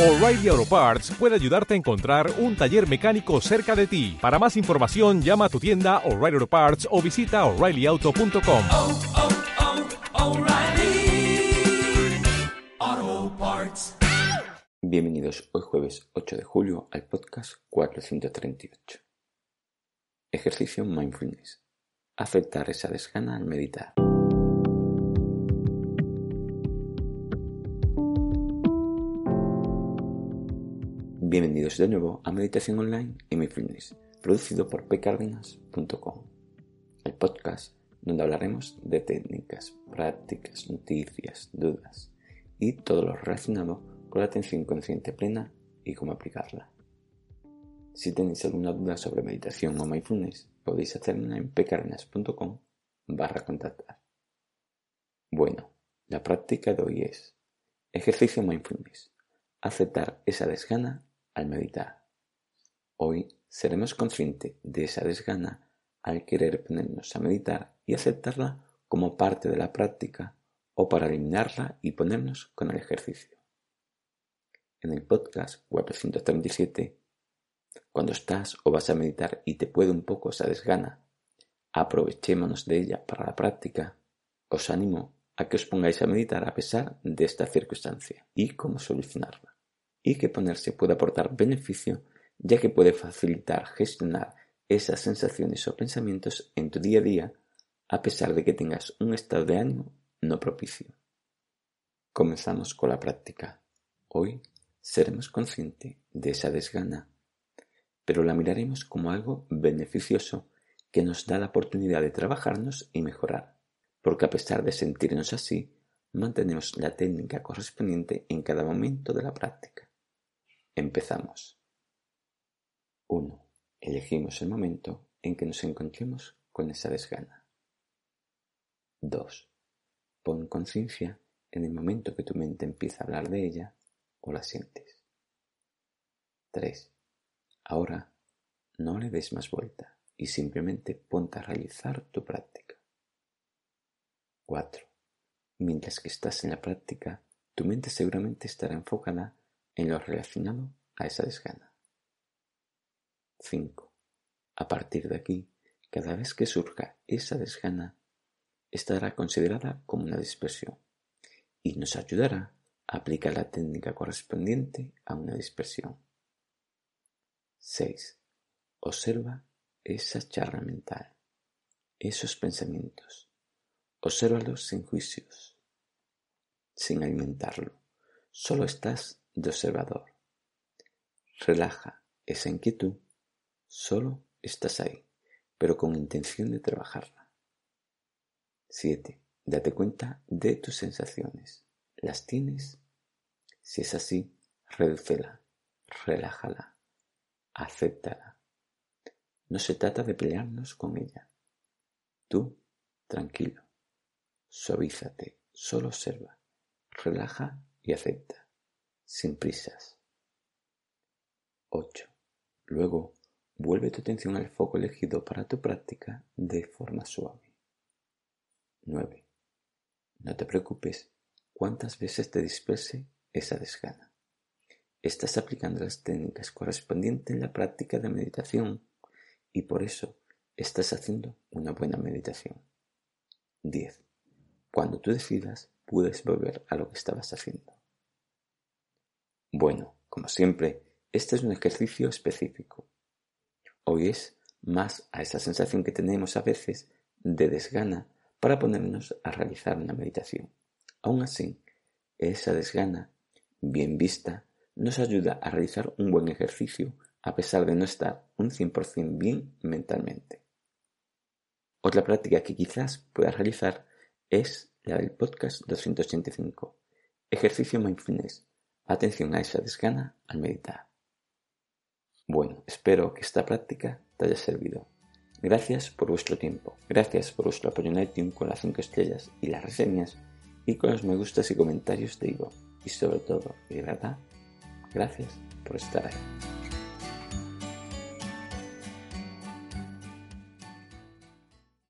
O'Reilly Auto Parts puede ayudarte a encontrar un taller mecánico cerca de ti. Para más información, llama a tu tienda O'Reilly Auto Parts o visita oreillyauto.com. oh, oh, Parts. Bienvenidos hoy jueves 8 de julio al podcast 438. Ejercicio Mindfulness. Aceptar esa desgana al meditar. Bienvenidos de nuevo a Meditación Online y Mindfulness, producido por pcardenas.com, el podcast donde hablaremos de técnicas, prácticas, noticias, dudas y todo lo relacionado con la atención consciente plena y cómo aplicarla. Si tenéis alguna duda sobre meditación o mindfulness, podéis hacerla en pcardenas.com barra contactar. Bueno, la práctica de hoy es ejercicio mindfulness, aceptar esa desgana meditar. Hoy seremos conscientes de esa desgana al querer ponernos a meditar y aceptarla como parte de la práctica o para eliminarla y ponernos con el ejercicio. En el podcast 437, cuando estás o vas a meditar y te puede un poco esa desgana, aprovechémonos de ella para la práctica, os animo a que os pongáis a meditar a pesar de esta circunstancia y cómo solucionarla y que ponerse puede aportar beneficio ya que puede facilitar gestionar esas sensaciones o pensamientos en tu día a día a pesar de que tengas un estado de ánimo no propicio. Comenzamos con la práctica. Hoy seremos conscientes de esa desgana, pero la miraremos como algo beneficioso que nos da la oportunidad de trabajarnos y mejorar, porque a pesar de sentirnos así, mantenemos la técnica correspondiente en cada momento de la práctica. Empezamos. 1. Elegimos el momento en que nos encontremos con esa desgana. 2. Pon conciencia en el momento que tu mente empieza a hablar de ella o la sientes. 3. Ahora no le des más vuelta y simplemente ponte a realizar tu práctica. 4. Mientras que estás en la práctica, tu mente seguramente estará enfocada en lo relacionado a esa desgana. 5. A partir de aquí, cada vez que surja esa desgana, estará considerada como una dispersión y nos ayudará a aplicar la técnica correspondiente a una dispersión. 6. Observa esa charla mental, esos pensamientos. Obsérvalos sin juicios, sin alimentarlo. Solo estás de observador. Relaja esa inquietud. Solo estás ahí, pero con intención de trabajarla. 7. Date cuenta de tus sensaciones. ¿Las tienes? Si es así, redúcela, relájala, acéptala. No se trata de pelearnos con ella. Tú, tranquilo, suavízate, solo observa, relaja y acepta, sin prisas. 8. Luego, vuelve tu atención al foco elegido para tu práctica de forma suave. 9. No te preocupes cuántas veces te disperse esa desgana. Estás aplicando las técnicas correspondientes en la práctica de meditación y por eso estás haciendo una buena meditación. 10. Cuando tú decidas, puedes volver a lo que estabas haciendo. Bueno, como siempre, este es un ejercicio específico. Hoy es más a esa sensación que tenemos a veces de desgana para ponernos a realizar una meditación. Aún así, esa desgana, bien vista, nos ayuda a realizar un buen ejercicio a pesar de no estar un 100% bien mentalmente. Otra práctica que quizás puedas realizar es la del podcast 285, ejercicio mindfulness, atención a esa desgana al meditar. Bueno, espero que esta práctica te haya servido. Gracias por vuestro tiempo, gracias por vuestro apoyo en iTunes con las 5 estrellas y las reseñas y con los me gustas y comentarios de Ivo. Y sobre todo, de verdad, gracias por estar ahí.